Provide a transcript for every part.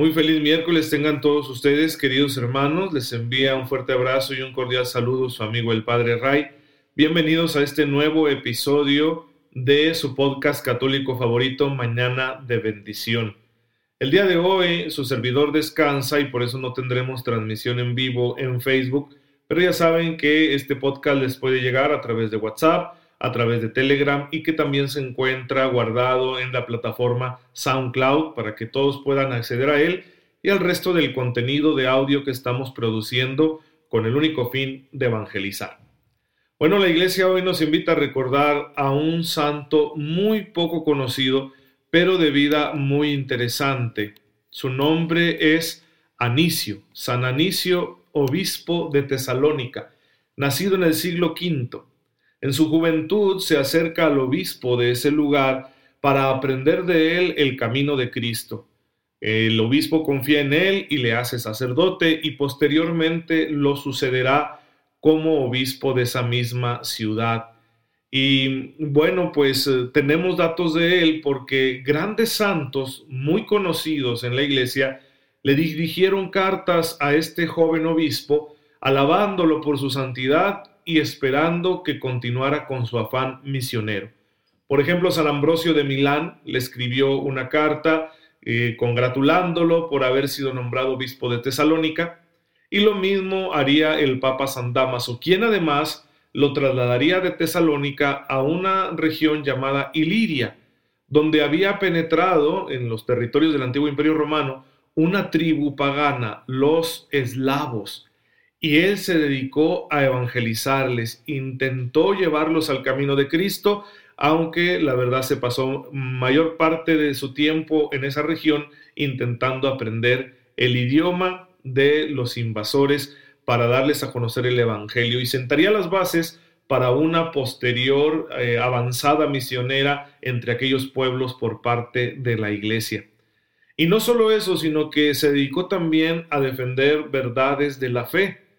Muy feliz miércoles tengan todos ustedes, queridos hermanos. Les envía un fuerte abrazo y un cordial saludo su amigo el Padre Ray. Bienvenidos a este nuevo episodio de su podcast católico favorito, Mañana de Bendición. El día de hoy su servidor descansa y por eso no tendremos transmisión en vivo en Facebook, pero ya saben que este podcast les puede llegar a través de WhatsApp, a través de Telegram y que también se encuentra guardado en la plataforma SoundCloud para que todos puedan acceder a él y al resto del contenido de audio que estamos produciendo con el único fin de evangelizar. Bueno, la iglesia hoy nos invita a recordar a un santo muy poco conocido, pero de vida muy interesante. Su nombre es Anicio, San Anicio, obispo de Tesalónica, nacido en el siglo V. En su juventud se acerca al obispo de ese lugar para aprender de él el camino de Cristo. El obispo confía en él y le hace sacerdote y posteriormente lo sucederá como obispo de esa misma ciudad. Y bueno, pues eh, tenemos datos de él porque grandes santos muy conocidos en la iglesia le dirigieron cartas a este joven obispo alabándolo por su santidad y esperando que continuara con su afán misionero. Por ejemplo, San Ambrosio de Milán le escribió una carta eh, congratulándolo por haber sido nombrado obispo de Tesalónica, y lo mismo haría el Papa San Damaso, quien además lo trasladaría de Tesalónica a una región llamada Iliria, donde había penetrado en los territorios del antiguo imperio romano una tribu pagana, los eslavos, y él se dedicó a evangelizarles, intentó llevarlos al camino de Cristo, aunque la verdad se pasó mayor parte de su tiempo en esa región intentando aprender el idioma de los invasores para darles a conocer el Evangelio y sentaría las bases para una posterior eh, avanzada misionera entre aquellos pueblos por parte de la iglesia. Y no solo eso, sino que se dedicó también a defender verdades de la fe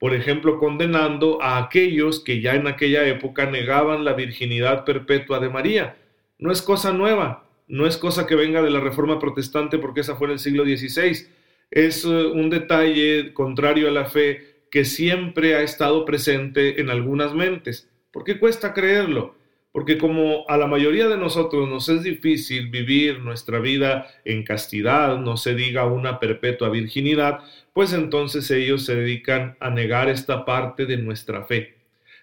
por ejemplo, condenando a aquellos que ya en aquella época negaban la virginidad perpetua de María. No es cosa nueva, no es cosa que venga de la Reforma Protestante porque esa fue en el siglo XVI. Es eh, un detalle contrario a la fe que siempre ha estado presente en algunas mentes. ¿Por qué cuesta creerlo? Porque como a la mayoría de nosotros nos es difícil vivir nuestra vida en castidad, no se diga una perpetua virginidad, pues entonces ellos se dedican a negar esta parte de nuestra fe.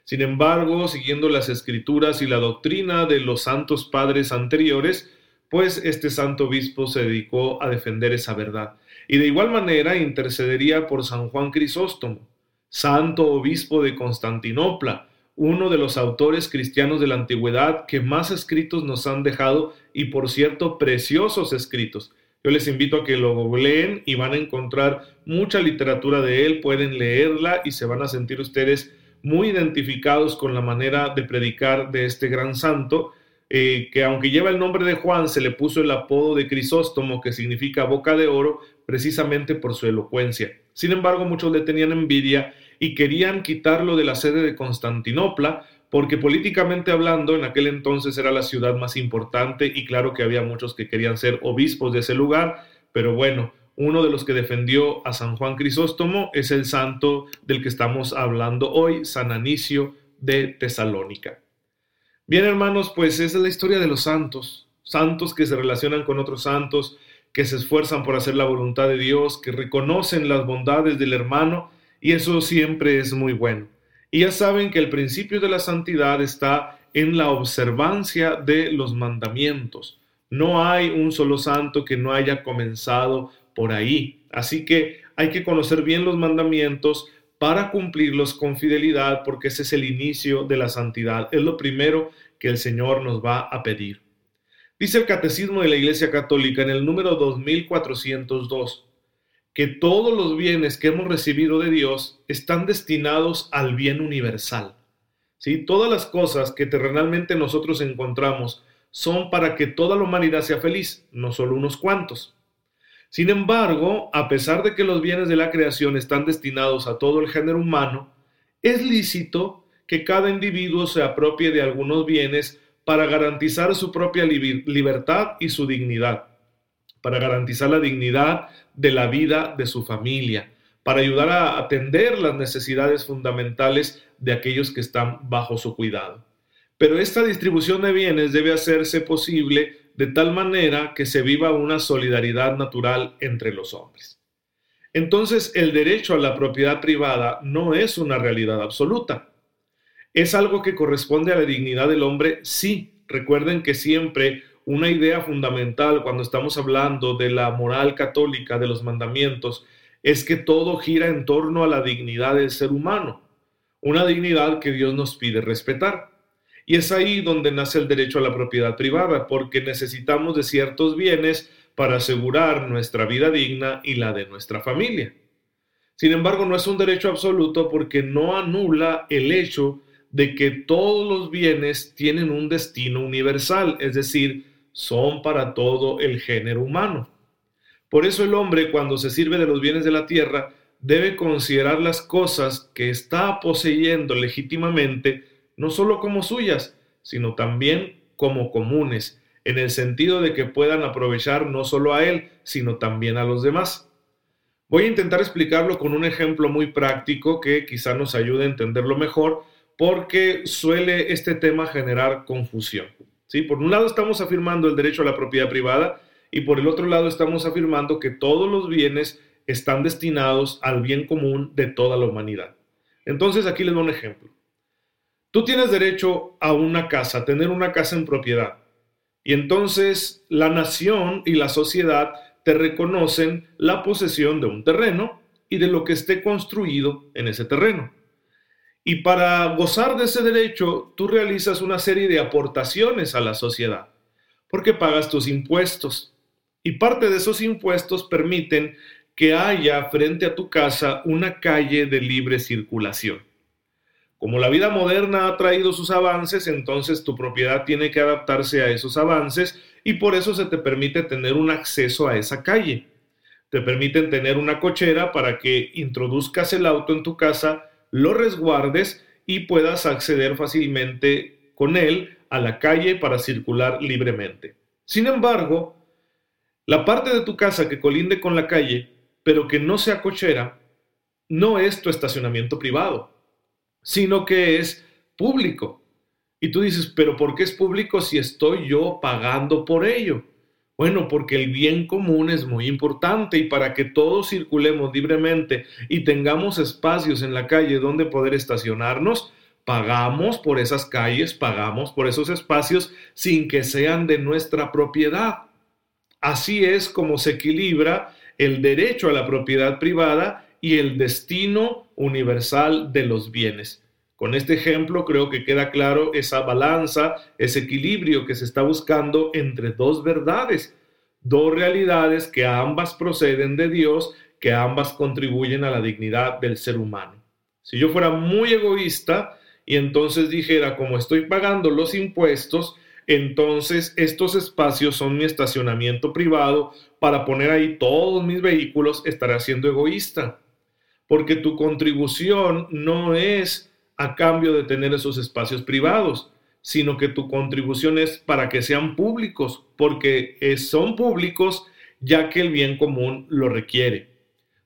Sin embargo, siguiendo las escrituras y la doctrina de los santos padres anteriores, pues este santo obispo se dedicó a defender esa verdad. Y de igual manera intercedería por San Juan Crisóstomo, santo obispo de Constantinopla, uno de los autores cristianos de la antigüedad que más escritos nos han dejado y por cierto preciosos escritos. Yo les invito a que lo leen y van a encontrar mucha literatura de él, pueden leerla y se van a sentir ustedes muy identificados con la manera de predicar de este gran santo, eh, que aunque lleva el nombre de Juan, se le puso el apodo de Crisóstomo, que significa boca de oro, precisamente por su elocuencia. Sin embargo, muchos le tenían envidia y querían quitarlo de la sede de Constantinopla, porque políticamente hablando en aquel entonces era la ciudad más importante y claro que había muchos que querían ser obispos de ese lugar, pero bueno, uno de los que defendió a San Juan Crisóstomo es el santo del que estamos hablando hoy, San Anicio de Tesalónica. Bien hermanos, pues esa es la historia de los santos, santos que se relacionan con otros santos, que se esfuerzan por hacer la voluntad de Dios, que reconocen las bondades del hermano y eso siempre es muy bueno. Y ya saben que el principio de la santidad está en la observancia de los mandamientos. No hay un solo santo que no haya comenzado por ahí. Así que hay que conocer bien los mandamientos para cumplirlos con fidelidad porque ese es el inicio de la santidad. Es lo primero que el Señor nos va a pedir. Dice el Catecismo de la Iglesia Católica en el número 2402 que todos los bienes que hemos recibido de Dios están destinados al bien universal. ¿Sí? Todas las cosas que terrenalmente nosotros encontramos son para que toda la humanidad sea feliz, no solo unos cuantos. Sin embargo, a pesar de que los bienes de la creación están destinados a todo el género humano, es lícito que cada individuo se apropie de algunos bienes para garantizar su propia libertad y su dignidad, para garantizar la dignidad de la vida de su familia, para ayudar a atender las necesidades fundamentales de aquellos que están bajo su cuidado. Pero esta distribución de bienes debe hacerse posible de tal manera que se viva una solidaridad natural entre los hombres. Entonces, el derecho a la propiedad privada no es una realidad absoluta. ¿Es algo que corresponde a la dignidad del hombre? Sí. Recuerden que siempre una idea fundamental cuando estamos hablando de la moral católica, de los mandamientos, es que todo gira en torno a la dignidad del ser humano, una dignidad que Dios nos pide respetar. Y es ahí donde nace el derecho a la propiedad privada, porque necesitamos de ciertos bienes para asegurar nuestra vida digna y la de nuestra familia. Sin embargo, no es un derecho absoluto porque no anula el hecho de que todos los bienes tienen un destino universal, es decir, son para todo el género humano. Por eso el hombre, cuando se sirve de los bienes de la tierra, debe considerar las cosas que está poseyendo legítimamente, no solo como suyas, sino también como comunes, en el sentido de que puedan aprovechar no solo a él, sino también a los demás. Voy a intentar explicarlo con un ejemplo muy práctico que quizá nos ayude a entenderlo mejor, porque suele este tema generar confusión. ¿Sí? Por un lado estamos afirmando el derecho a la propiedad privada y por el otro lado estamos afirmando que todos los bienes están destinados al bien común de toda la humanidad. Entonces aquí les doy un ejemplo. Tú tienes derecho a una casa, a tener una casa en propiedad. Y entonces la nación y la sociedad te reconocen la posesión de un terreno y de lo que esté construido en ese terreno. Y para gozar de ese derecho, tú realizas una serie de aportaciones a la sociedad, porque pagas tus impuestos. Y parte de esos impuestos permiten que haya frente a tu casa una calle de libre circulación. Como la vida moderna ha traído sus avances, entonces tu propiedad tiene que adaptarse a esos avances y por eso se te permite tener un acceso a esa calle. Te permiten tener una cochera para que introduzcas el auto en tu casa lo resguardes y puedas acceder fácilmente con él a la calle para circular libremente. Sin embargo, la parte de tu casa que colinde con la calle, pero que no sea cochera, no es tu estacionamiento privado, sino que es público. Y tú dices, pero ¿por qué es público si estoy yo pagando por ello? Bueno, porque el bien común es muy importante y para que todos circulemos libremente y tengamos espacios en la calle donde poder estacionarnos, pagamos por esas calles, pagamos por esos espacios sin que sean de nuestra propiedad. Así es como se equilibra el derecho a la propiedad privada y el destino universal de los bienes. Con este ejemplo creo que queda claro esa balanza, ese equilibrio que se está buscando entre dos verdades, dos realidades que ambas proceden de Dios, que ambas contribuyen a la dignidad del ser humano. Si yo fuera muy egoísta y entonces dijera, como estoy pagando los impuestos, entonces estos espacios son mi estacionamiento privado para poner ahí todos mis vehículos, estaré siendo egoísta. Porque tu contribución no es a cambio de tener esos espacios privados, sino que tu contribución es para que sean públicos, porque son públicos ya que el bien común lo requiere.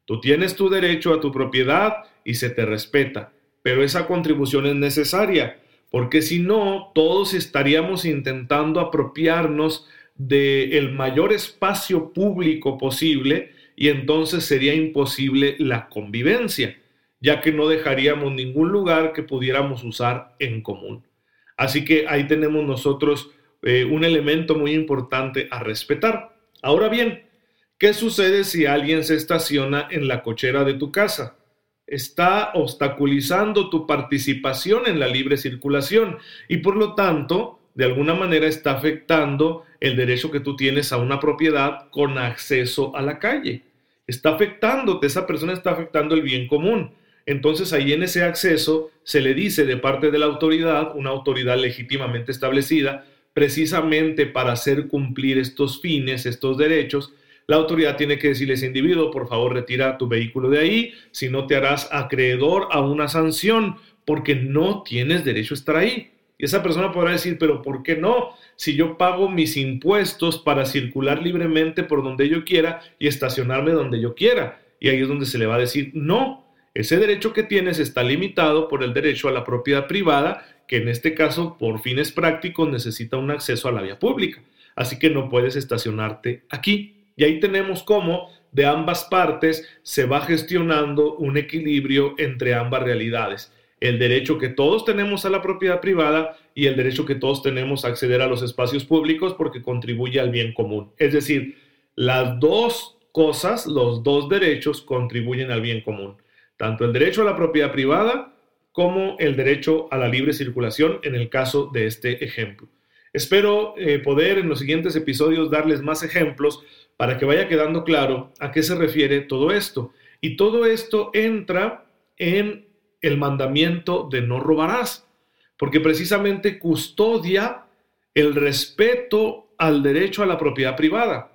Tú tienes tu derecho a tu propiedad y se te respeta, pero esa contribución es necesaria, porque si no, todos estaríamos intentando apropiarnos del mayor espacio público posible y entonces sería imposible la convivencia ya que no dejaríamos ningún lugar que pudiéramos usar en común. Así que ahí tenemos nosotros eh, un elemento muy importante a respetar. Ahora bien, ¿qué sucede si alguien se estaciona en la cochera de tu casa? Está obstaculizando tu participación en la libre circulación y por lo tanto de alguna manera está afectando el derecho que tú tienes a una propiedad con acceso a la calle. Está afectándote, esa persona está afectando el bien común. Entonces ahí en ese acceso se le dice de parte de la autoridad, una autoridad legítimamente establecida, precisamente para hacer cumplir estos fines, estos derechos, la autoridad tiene que decirle a ese individuo, por favor, retira tu vehículo de ahí, si no te harás acreedor a una sanción, porque no tienes derecho a estar ahí. Y esa persona podrá decir, pero ¿por qué no? Si yo pago mis impuestos para circular libremente por donde yo quiera y estacionarme donde yo quiera. Y ahí es donde se le va a decir, no, ese derecho que tienes está limitado por el derecho a la propiedad privada, que en este caso, por fines prácticos, necesita un acceso a la vía pública. Así que no puedes estacionarte aquí. Y ahí tenemos cómo de ambas partes se va gestionando un equilibrio entre ambas realidades el derecho que todos tenemos a la propiedad privada y el derecho que todos tenemos a acceder a los espacios públicos porque contribuye al bien común. Es decir, las dos cosas, los dos derechos contribuyen al bien común. Tanto el derecho a la propiedad privada como el derecho a la libre circulación en el caso de este ejemplo. Espero eh, poder en los siguientes episodios darles más ejemplos para que vaya quedando claro a qué se refiere todo esto. Y todo esto entra en el mandamiento de no robarás, porque precisamente custodia el respeto al derecho a la propiedad privada,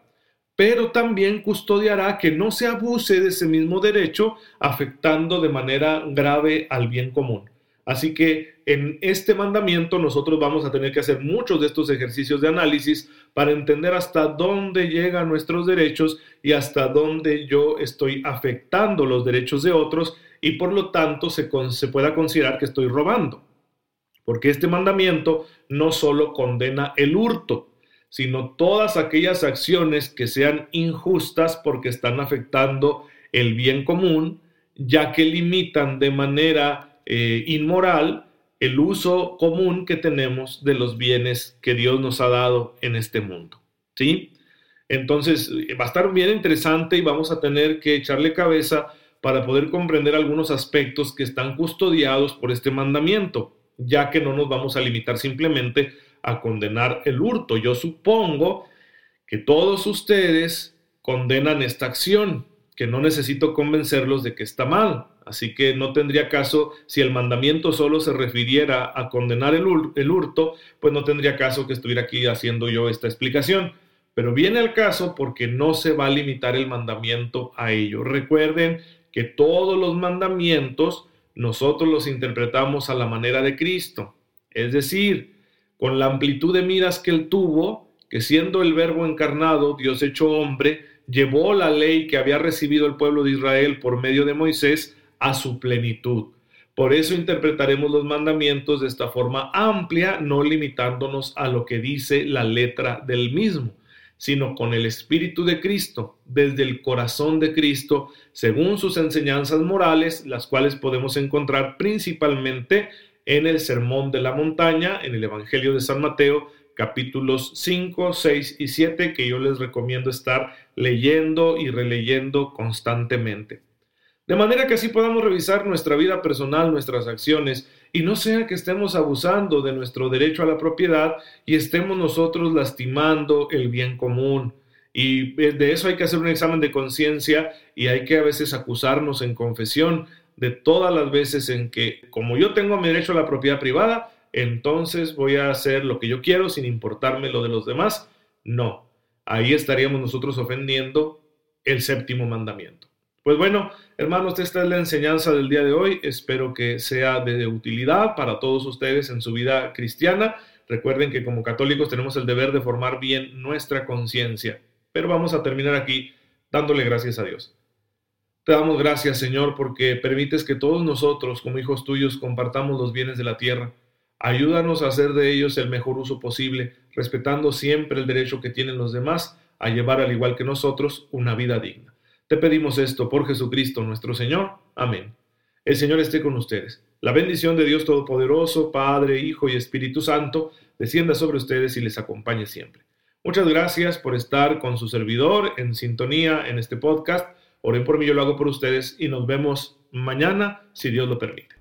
pero también custodiará que no se abuse de ese mismo derecho afectando de manera grave al bien común. Así que en este mandamiento nosotros vamos a tener que hacer muchos de estos ejercicios de análisis para entender hasta dónde llegan nuestros derechos y hasta dónde yo estoy afectando los derechos de otros y por lo tanto se, se pueda considerar que estoy robando. Porque este mandamiento no solo condena el hurto, sino todas aquellas acciones que sean injustas porque están afectando el bien común, ya que limitan de manera eh, inmoral el uso común que tenemos de los bienes que Dios nos ha dado en este mundo. ¿Sí? Entonces, va a estar bien interesante y vamos a tener que echarle cabeza para poder comprender algunos aspectos que están custodiados por este mandamiento, ya que no nos vamos a limitar simplemente a condenar el hurto. Yo supongo que todos ustedes condenan esta acción, que no necesito convencerlos de que está mal. Así que no tendría caso, si el mandamiento solo se refiriera a condenar el, hurto, pues no tendría caso que estuviera aquí haciendo yo esta explicación. Pero viene al caso porque no se va a limitar el mandamiento a ello. Recuerden que todos los mandamientos nosotros los interpretamos a la manera de Cristo. Es decir, con la amplitud de miras que él tuvo, que siendo el verbo encarnado, Dios hecho hombre, llevó la ley que había recibido el pueblo de Israel por medio de Moisés a su plenitud. Por eso interpretaremos los mandamientos de esta forma amplia, no limitándonos a lo que dice la letra del mismo sino con el Espíritu de Cristo, desde el corazón de Cristo, según sus enseñanzas morales, las cuales podemos encontrar principalmente en el Sermón de la Montaña, en el Evangelio de San Mateo, capítulos 5, 6 y 7, que yo les recomiendo estar leyendo y releyendo constantemente. De manera que así podamos revisar nuestra vida personal, nuestras acciones, y no sea que estemos abusando de nuestro derecho a la propiedad y estemos nosotros lastimando el bien común. Y de eso hay que hacer un examen de conciencia y hay que a veces acusarnos en confesión de todas las veces en que, como yo tengo mi derecho a la propiedad privada, entonces voy a hacer lo que yo quiero sin importarme lo de los demás. No, ahí estaríamos nosotros ofendiendo el séptimo mandamiento. Pues bueno, hermanos, esta es la enseñanza del día de hoy. Espero que sea de utilidad para todos ustedes en su vida cristiana. Recuerden que como católicos tenemos el deber de formar bien nuestra conciencia. Pero vamos a terminar aquí dándole gracias a Dios. Te damos gracias, Señor, porque permites que todos nosotros, como hijos tuyos, compartamos los bienes de la tierra. Ayúdanos a hacer de ellos el mejor uso posible, respetando siempre el derecho que tienen los demás a llevar, al igual que nosotros, una vida digna. Te pedimos esto por Jesucristo nuestro Señor. Amén. El Señor esté con ustedes. La bendición de Dios Todopoderoso, Padre, Hijo y Espíritu Santo, descienda sobre ustedes y les acompañe siempre. Muchas gracias por estar con su servidor en sintonía en este podcast. Oren por mí, yo lo hago por ustedes y nos vemos mañana si Dios lo permite.